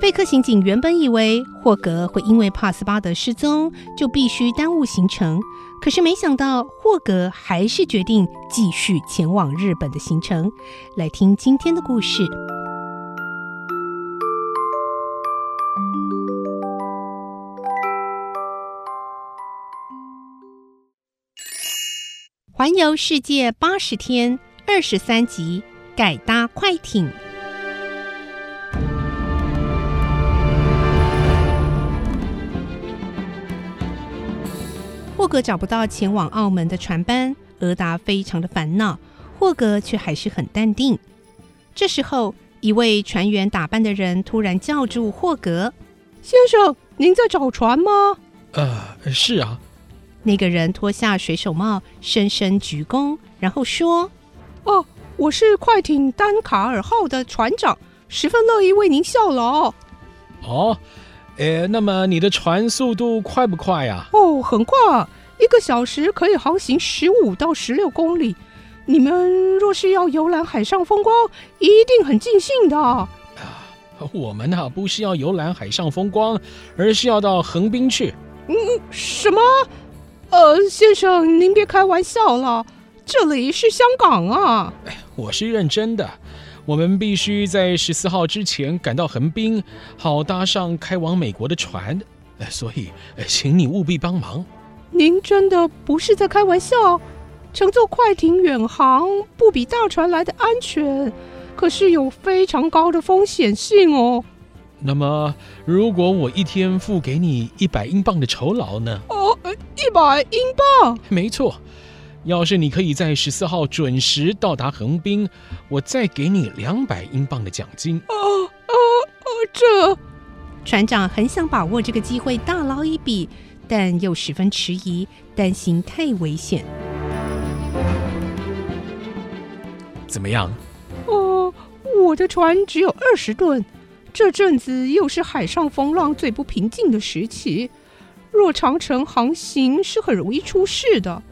费克刑警原本以为霍格会因为帕斯巴德失踪就必须耽误行程，可是没想到霍格还是决定继续前往日本的行程。来听今天的故事。环游世界八十天，二十三集，改搭快艇。霍格找不到前往澳门的船班，俄达非常的烦恼，霍格却还是很淡定。这时候，一位船员打扮的人突然叫住霍格：“先生，您在找船吗？”“呃，是啊。”那个人脱下水手帽，深深鞠躬，然后说：“哦，我是快艇丹卡尔号的船长，十分乐意为您效劳。”“哦，诶，那么你的船速度快不快呀？”“哦，很快，一个小时可以航行十五到十六公里。你们若是要游览海上风光，一定很尽兴的。”“啊，我们呢，不是要游览海上风光，而是要到横滨去。”“嗯，什么？”呃，先生，您别开玩笑了，这里是香港啊！哎，我是认真的，我们必须在十四号之前赶到横滨，好搭上开往美国的船。所以，请你务必帮忙。您真的不是在开玩笑？乘坐快艇远航不比大船来的安全，可是有非常高的风险性哦。那么，如果我一天付给你一百英镑的酬劳呢？哦，一百英镑？没错。要是你可以在十四号准时到达横滨，我再给你两百英镑的奖金。哦哦哦！这船长很想把握这个机会大捞一笔，但又十分迟疑，担心太危险。怎么样？哦，我的船只有二十吨。这阵子又是海上风浪最不平静的时期，若长城航行是很容易出事的。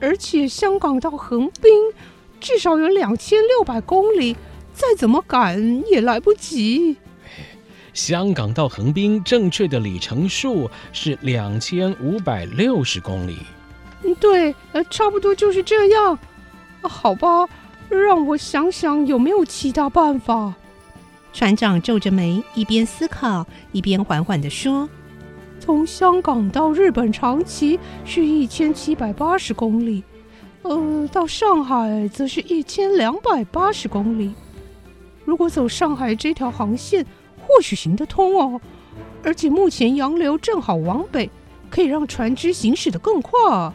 而且香港到横滨至少有两千六百公里，再怎么赶也来不及。香港到横滨正确的里程数是两千五百六十公里。嗯，对，呃，差不多就是这样。好吧，让我想想有没有其他办法。船长皱着眉，一边思考，一边缓缓地说：“从香港到日本长崎是一千七百八十公里，呃，到上海则是一千两百八十公里。如果走上海这条航线，或许行得通哦。而且目前洋流正好往北，可以让船只行驶得更快。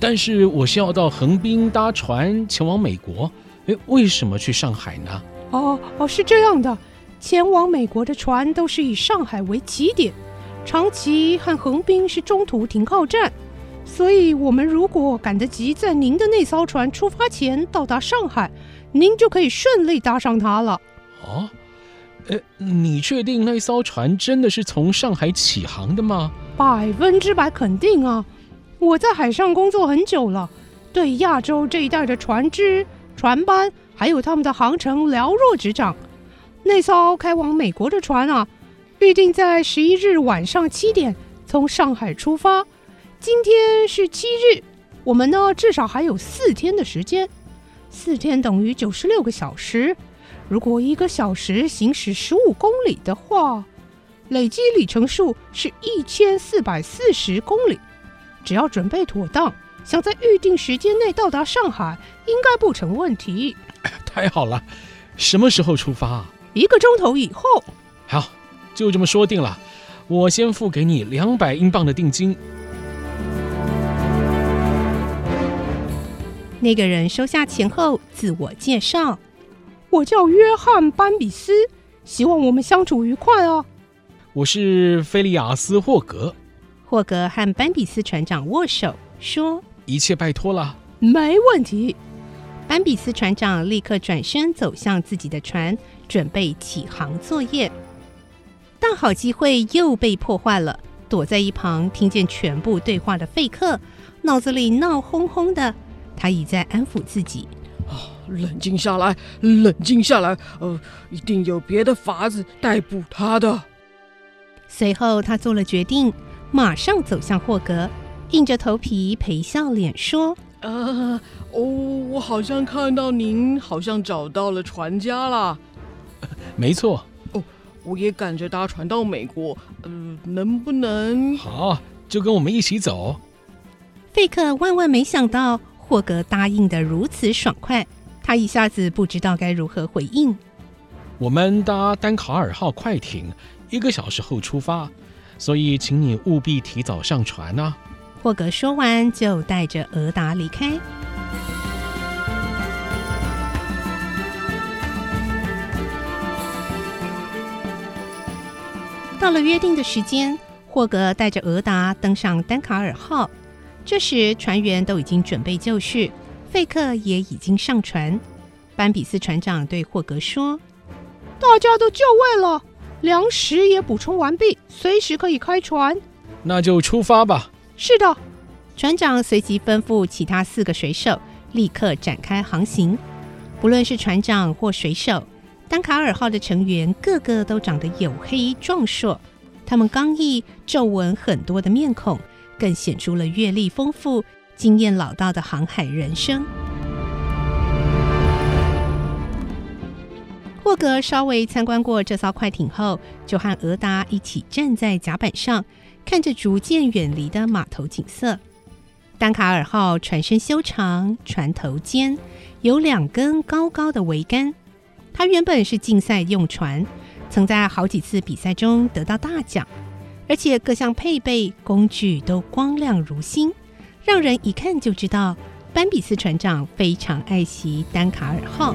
但是我是要到横滨搭船前往美国，诶，为什么去上海呢？”哦哦，是这样的，前往美国的船都是以上海为起点，长崎和横滨是中途停靠站，所以我们如果赶得及在您的那艘船出发前到达上海，您就可以顺利搭上它了。哦，呃，你确定那艘船真的是从上海起航的吗？百分之百肯定啊！我在海上工作很久了，对亚洲这一带的船只、船班。还有他们的航程了若指掌。那艘开往美国的船啊，预定在十一日晚上七点从上海出发。今天是七日，我们呢至少还有四天的时间。四天等于九十六个小时。如果一个小时行驶十五公里的话，累计里程数是一千四百四十公里。只要准备妥当，想在预定时间内到达上海，应该不成问题。太好了，什么时候出发？一个钟头以后。好，就这么说定了。我先付给你两百英镑的定金。那个人收下钱后，自我介绍：“我叫约翰·班比斯，希望我们相处愉快哦。”我是菲利亚斯·霍格。霍格和班比斯船长握手，说：“一切拜托了，没问题。”班比斯船长立刻转身走向自己的船，准备起航作业。大好机会又被破坏了。躲在一旁听见全部对话的费克，脑子里闹哄哄的。他已在安抚自己：“啊，冷静下来，冷静下来。呃，一定有别的法子逮捕他的。”随后，他做了决定，马上走向霍格，硬着头皮陪笑脸说：“啊，哦，我好像看到您，好像找到了船家了。没错。哦，我也赶着搭船到美国。嗯、呃，能不能？好，就跟我们一起走。”费克万万没想到霍格答应的如此爽快，他一下子不知道该如何回应。我们搭丹卡尔号快艇。一个小时后出发，所以请你务必提早上船呐、啊。霍格说完，就带着俄达离开。到了约定的时间，霍格带着俄达登上丹卡尔号。这时，船员都已经准备就绪，费克也已经上船。班比斯船长对霍格说：“大家都就位了。”粮食也补充完毕，随时可以开船。那就出发吧。是的，船长随即吩咐其他四个水手立刻展开航行。不论是船长或水手，丹卡尔号的成员个个都长得黝黑壮硕，他们刚毅、皱纹很多的面孔，更显出了阅历丰富、经验老道的航海人生。霍格稍微参观过这艘快艇后，就和俄达一起站在甲板上，看着逐渐远离的码头景色。丹卡尔号船身修长，船头尖，有两根高高的桅杆。它原本是竞赛用船，曾在好几次比赛中得到大奖，而且各项配备工具都光亮如新，让人一看就知道班比斯船长非常爱惜丹卡尔号。